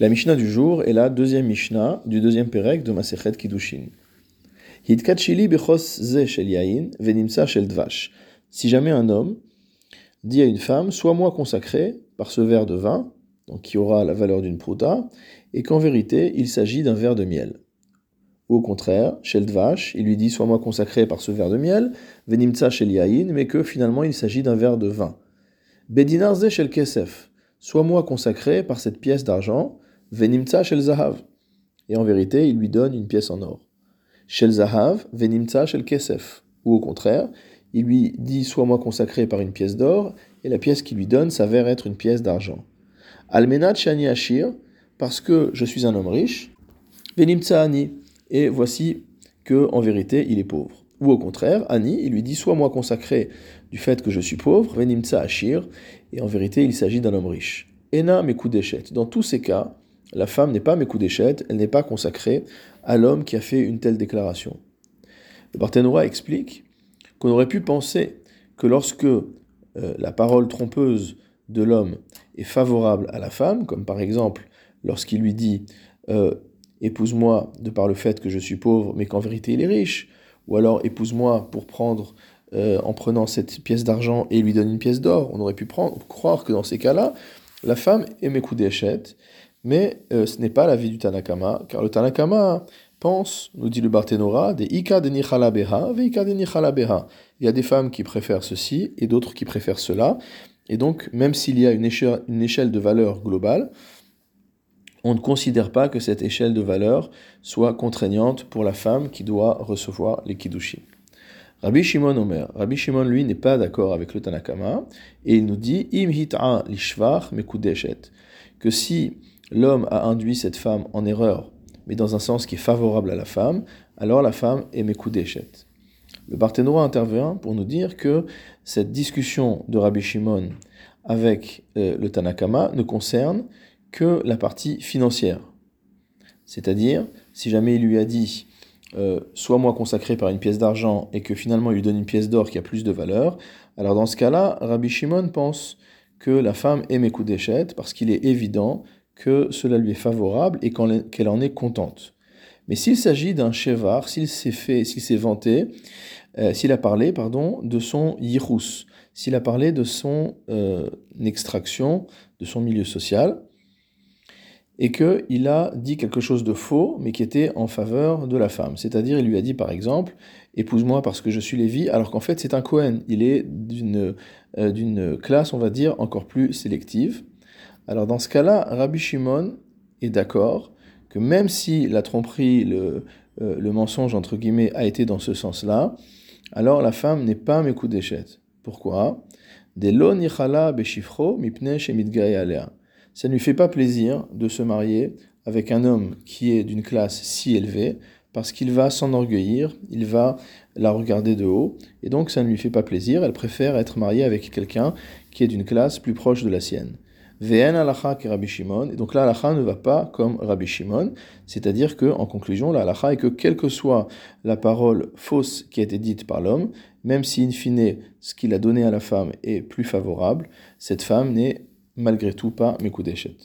La Mishnah du jour est la deuxième Mishnah du deuxième Pérec de Masechet Kiddushin. Si jamais un homme dit à une femme, sois-moi consacré par ce verre de vin, donc qui aura la valeur d'une prouta, et qu'en vérité il s'agit d'un verre de miel. Ou au contraire, shel dvash, il lui dit, sois-moi consacré par ce verre de miel, venimtsa shel yain, mais que finalement il s'agit d'un verre de vin. Bedinar ze shel kesef, sois-moi consacré par cette pièce d'argent, venimtsa shel zahav. Et en vérité, il lui donne une pièce en or. Shel zahav, venimtsa shel kesef. Ou au contraire, il lui dit Sois-moi consacré par une pièce d'or, et la pièce qu'il lui donne s'avère être une pièce d'argent. Almenat shani ashir, parce que je suis un homme riche, venimtsa ani, et voici que en vérité il est pauvre. Ou au contraire, Ani, il lui dit Sois-moi consacré du fait que je suis pauvre, venimtsa ashir, et en vérité il s'agit d'un homme riche. Ena mekudeshet. Dans tous ces cas, la femme n'est pas mekudeshet, elle n'est pas consacrée à l'homme qui a fait une telle déclaration. Le explique qu'on aurait pu penser que lorsque euh, la parole trompeuse de l'homme est favorable à la femme, comme par exemple lorsqu'il lui dit euh, épouse-moi de par le fait que je suis pauvre, mais qu'en vérité il est riche, ou alors épouse-moi pour prendre euh, en prenant cette pièce d'argent et lui donne une pièce d'or. On aurait pu croire que dans ces cas-là, la femme est Mekudeshet, mais ce n'est pas la vie du Tanakama, car le Tanakama pense, nous dit le Barthénora, des Ika de Nichalabeha, Ika de Nichalabeha. Il y a des femmes qui préfèrent ceci et d'autres qui préfèrent cela. Et donc, même s'il y a une échelle, de valeur globale, on ne considère pas que cette échelle de valeur soit contraignante pour la femme qui doit recevoir les Kiddushi. Rabbi Shimon Omer, Rabbi Shimon lui n'est pas d'accord avec le Tanakama et il nous dit Im hit'a lishvar mekudeshet que si l'homme a induit cette femme en erreur mais dans un sens qui est favorable à la femme, alors la femme est Mekudeshet. Le Barthénois intervient pour nous dire que cette discussion de Rabbi Shimon avec euh, le Tanakama ne concerne que la partie financière. C'est-à-dire, si jamais il lui a dit euh, Sois moi consacré par une pièce d'argent et que finalement il lui donne une pièce d'or qui a plus de valeur, alors dans ce cas-là, Rabbi Shimon pense que la femme est Mekudeshet parce qu'il est évident que cela lui est favorable et qu'elle en est contente. Mais s'il s'agit d'un chevar, s'il s'est fait, s'il s'est vanté, euh, s'il a parlé, pardon, de son yirous, s'il a parlé de son euh, extraction, de son milieu social, et qu'il a dit quelque chose de faux, mais qui était en faveur de la femme. C'est-à-dire, il lui a dit par exemple, épouse-moi parce que je suis Lévi, alors qu'en fait c'est un Cohen. Il est d'une euh, d'une classe, on va dire, encore plus sélective. Alors dans ce cas-là, Rabbi Shimon est d'accord que même si la tromperie, le, euh, le mensonge entre guillemets a été dans ce sens-là, alors la femme n'est pas d'échet. Pourquoi? Ça ne lui fait pas plaisir de se marier avec un homme qui est d'une classe si élevée, parce qu'il va s'enorgueillir, il va la regarder de haut, et donc ça ne lui fait pas plaisir, elle préfère être mariée avec quelqu'un qui est d'une classe plus proche de la sienne. Ve'en alacha que Rabbi Shimon. Et donc là, alacha ne va pas comme Rabbi Shimon. C'est-à-dire que, en conclusion, la est que quelle que soit la parole fausse qui a été dite par l'homme, même si in fine ce qu'il a donné à la femme est plus favorable, cette femme n'est malgré tout pas Mekudeshet.